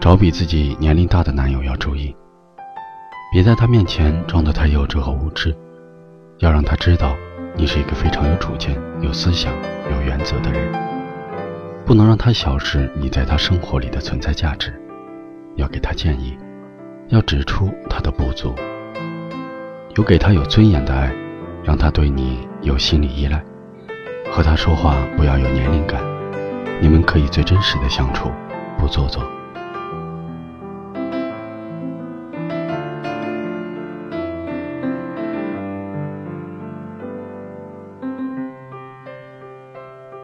找比自己年龄大的男友要注意，别在他面前装得太幼稚和无知，要让他知道你是一个非常有主见、有思想、有原则的人，不能让他小视你在他生活里的存在价值，要给他建议，要指出他的不足，有给他有尊严的爱，让他对你有心理依赖，和他说话不要有年龄感，你们可以最真实的相处，不做作。